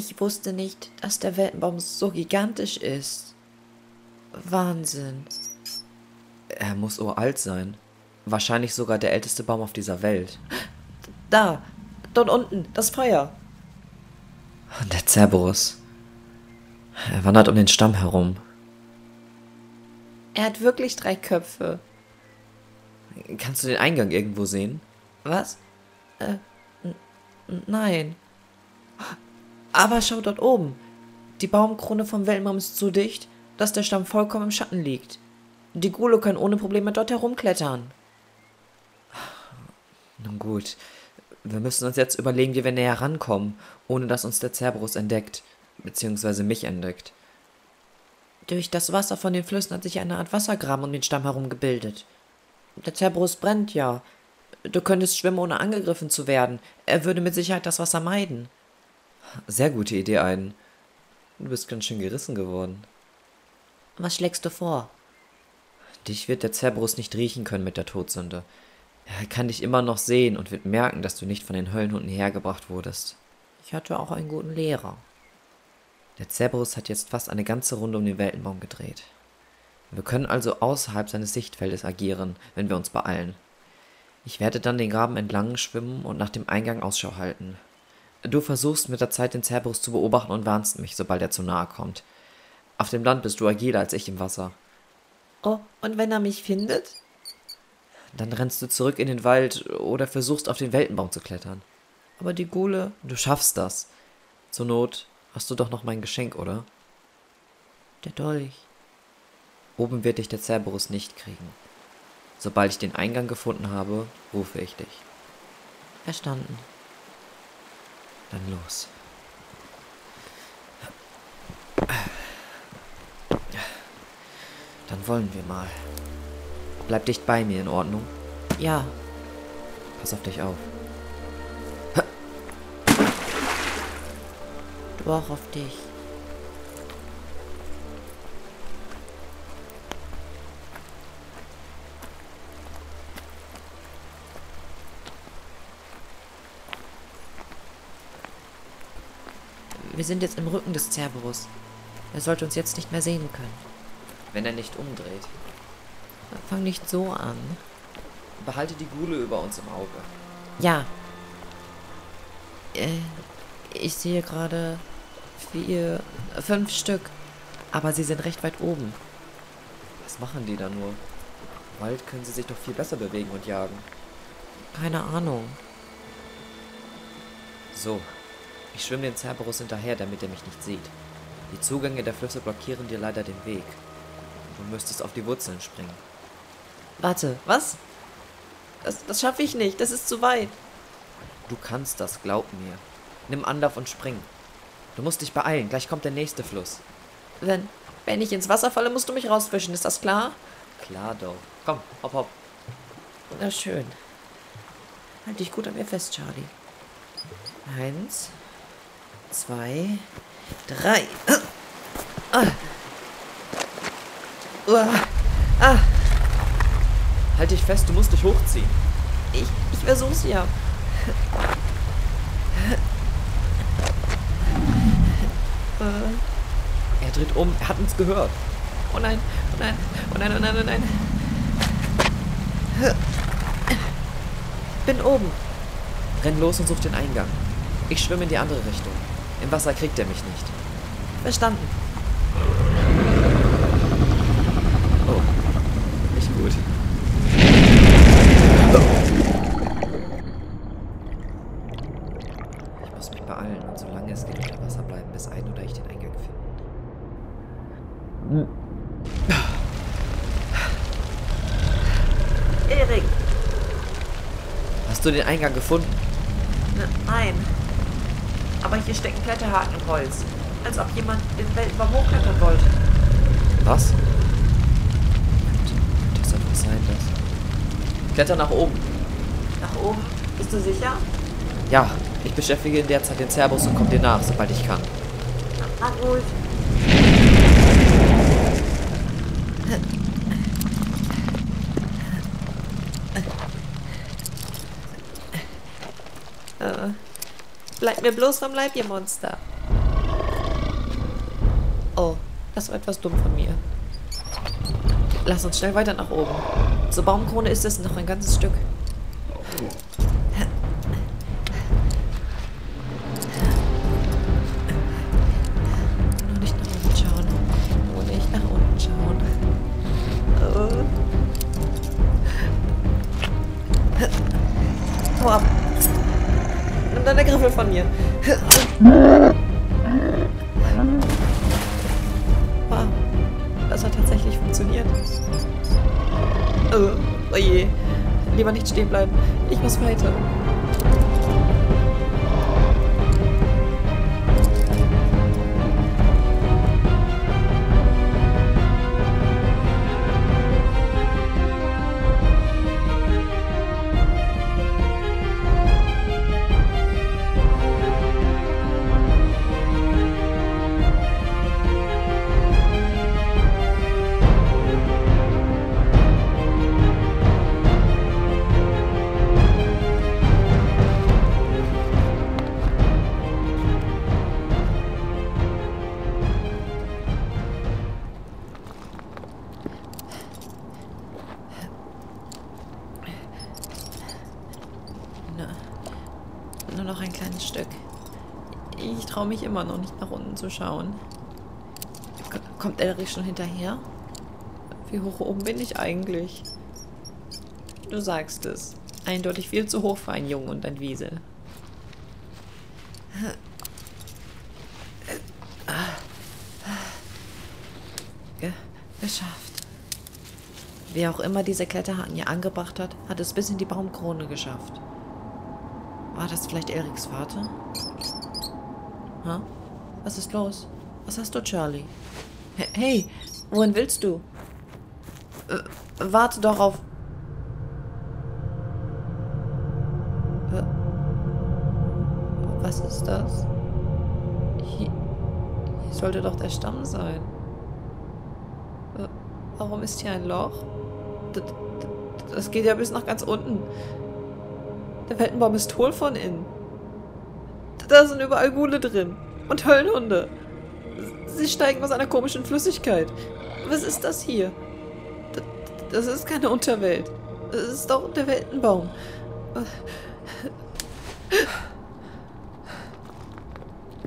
Ich wusste nicht, dass der Weltenbaum so gigantisch ist. Wahnsinn. Er muss uralt sein. Wahrscheinlich sogar der älteste Baum auf dieser Welt. Da, dort unten, das Feuer. Der Cerberus. Er wandert um den Stamm herum. Er hat wirklich drei Köpfe. Kannst du den Eingang irgendwo sehen? Was? Äh, nein. Aber schau dort oben. Die Baumkrone vom Weltenbaum ist so dicht, dass der Stamm vollkommen im Schatten liegt. Die Gule können ohne Probleme dort herumklettern. Nun gut. Wir müssen uns jetzt überlegen, wie wir näher rankommen, ohne dass uns der Cerberus entdeckt, beziehungsweise mich entdeckt. Durch das Wasser von den Flüssen hat sich eine Art Wassergraben um den Stamm herum gebildet. Der Cerberus brennt ja. Du könntest schwimmen, ohne angegriffen zu werden. Er würde mit Sicherheit das Wasser meiden. Sehr gute Idee, Aiden. Du bist ganz schön gerissen geworden. Was schlägst du vor? Dich wird der Cerberus nicht riechen können mit der Todsünde. Er kann dich immer noch sehen und wird merken, dass du nicht von den Höllenhunden hergebracht wurdest. Ich hatte auch einen guten Lehrer. Der Cerberus hat jetzt fast eine ganze Runde um den Weltenbaum gedreht. Wir können also außerhalb seines Sichtfeldes agieren, wenn wir uns beeilen. Ich werde dann den Graben entlang schwimmen und nach dem Eingang Ausschau halten. Du versuchst mit der Zeit den Cerberus zu beobachten und warnst mich, sobald er zu nahe kommt. Auf dem Land bist du agiler als ich im Wasser. Oh, und wenn er mich findet? Dann rennst du zurück in den Wald oder versuchst auf den Weltenbaum zu klettern. Aber die Gule. Du schaffst das. Zur Not hast du doch noch mein Geschenk, oder? Der Dolch. Oben wird dich der Cerberus nicht kriegen. Sobald ich den Eingang gefunden habe, rufe ich dich. Verstanden. Dann los. Dann wollen wir mal. Bleib dicht bei mir, in Ordnung? Ja. Pass auf dich auf. Du auch auf dich. Wir sind jetzt im Rücken des Cerberus. Er sollte uns jetzt nicht mehr sehen können. Wenn er nicht umdreht. Fang nicht so an. Behalte die Gule über uns im Auge. Ja. Äh, ich sehe gerade vier, fünf Stück. Aber sie sind recht weit oben. Was machen die da nur? Im Wald können sie sich doch viel besser bewegen und jagen. Keine Ahnung. So, ich schwimme den Cerberus hinterher, damit er mich nicht sieht. Die Zugänge der Flüsse blockieren dir leider den Weg. Du müsstest auf die Wurzeln springen. Warte, was? Das, das schaffe ich nicht, das ist zu weit. Du kannst das, glaub mir. Nimm Anlauf und spring. Du musst dich beeilen, gleich kommt der nächste Fluss. Wenn, wenn ich ins Wasser falle, musst du mich rausfischen, ist das klar? Klar doch. Komm, hopp, hopp. Na schön. Halt dich gut an mir fest, Charlie. Eins, zwei, drei. Ah. Uah. Ah. Halt dich fest, du musst dich hochziehen. Ich, ich versuch's ja. Äh. Er dreht um, er hat uns gehört. Oh nein, oh nein, oh nein, oh nein, oh nein. Bin oben. Renn los und such den Eingang. Ich schwimme in die andere Richtung. Im Wasser kriegt er mich nicht. Verstanden. Oh, nicht gut. Ich muss mich beeilen und solange es geht unter Wasser bleiben, bis ein oder ich den Eingang finde. Erik. Hast du den Eingang gefunden? Nein. Aber hier stecken Kletterhaken im Holz. Als ob jemand den Weltenbaum hochklettern wollte. Was? Das soll was sein, das. Kletter nach oben. Nach oben. Bist du sicher? Ja, ich beschäftige in der Zeit den Cerberus und komme dir nach, sobald ich kann. Na Bleibt mir bloß vom Leib, ihr Monster. Oh, das war etwas dumm von mir. Lass uns schnell weiter nach oben. Zur Baumkrone ist es noch ein ganzes Stück. Deine Griffel von mir. Wow. Das hat tatsächlich funktioniert. Oh, oh je. Lieber nicht stehen bleiben. Ich muss weiter. Nur, noch ein kleines Stück. Ich traue mich immer noch nicht nach unten zu schauen. Kommt Elrich schon hinterher? Wie hoch oben bin ich eigentlich? Du sagst es. Eindeutig viel zu hoch für einen Jungen und ein Wiesel. Ge geschafft. Wer auch immer diese Kletterhaken hier angebracht hat, hat es bis in die Baumkrone geschafft. War das vielleicht Eriks Vater? Ha? Was ist los? Was hast du, Charlie? He- Hey, wohin willst du? Äh, warte doch auf. Äh, Was ist das? Hier, hier sollte doch der Stamm sein. Äh, Warum ist hier ein Loch? D- d- Das geht ja bis nach ganz unten. Der Weltenbaum ist hohl von innen. Da sind überall Gule drin. Und Höllenhunde. Sie steigen aus einer komischen Flüssigkeit. Was ist das hier? Das ist keine Unterwelt. Das ist doch der Weltenbaum.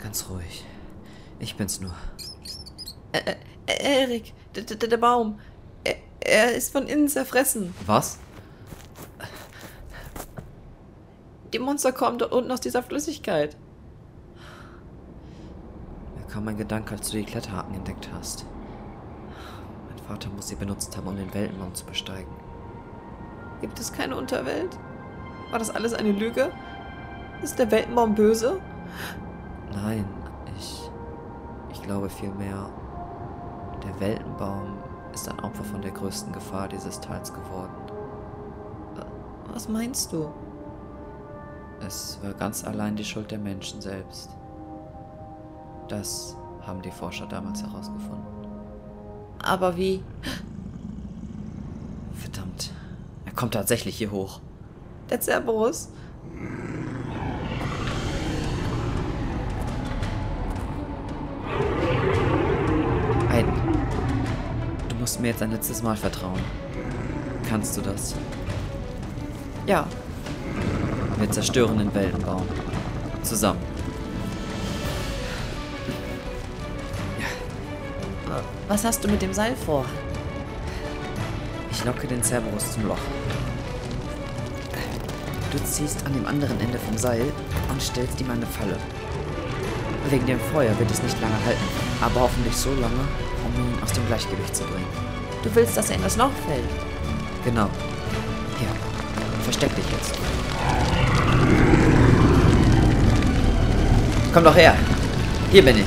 Ganz ruhig. Ich bin's nur. Ä- Ä- Erik, der, Baum. Er, er ist von innen zerfressen. Was? Die Monster kommen dort unten aus dieser Flüssigkeit. Mir kam ein Gedanke, als du die Kletterhaken entdeckt hast. Mein Vater muss sie benutzt haben, um den Weltenbaum zu besteigen. Gibt es keine Unterwelt? War das alles eine Lüge? Ist der Weltenbaum böse? Nein, ich. Ich glaube vielmehr, der Weltenbaum ist ein Opfer von der größten Gefahr dieses Tals geworden. Was meinst du? Es war ganz allein die Schuld der Menschen selbst. Das haben die Forscher damals herausgefunden. Aber wie? Verdammt, er kommt tatsächlich hier hoch. Der Cerberus? Aiden, du musst mir jetzt ein letztes Mal vertrauen. Kannst du das? Ja. Wir zerstören den Weltenbaum. Zusammen. Was hast du mit dem Seil vor? Ich locke den Cerberus zum Loch. Du ziehst an dem anderen Ende vom Seil und stellst ihm eine Falle. Wegen dem Feuer wird es nicht lange halten, aber hoffentlich so lange, um ihn aus dem Gleichgewicht zu bringen. Du willst, dass er in das Loch fällt. Genau. Hier, versteck dich jetzt. Komm doch her. Hier bin ich.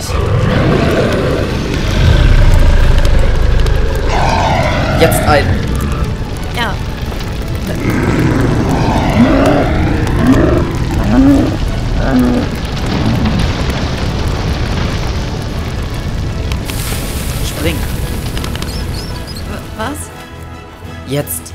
Jetzt ein. Ja. Spring. W- Was? Jetzt.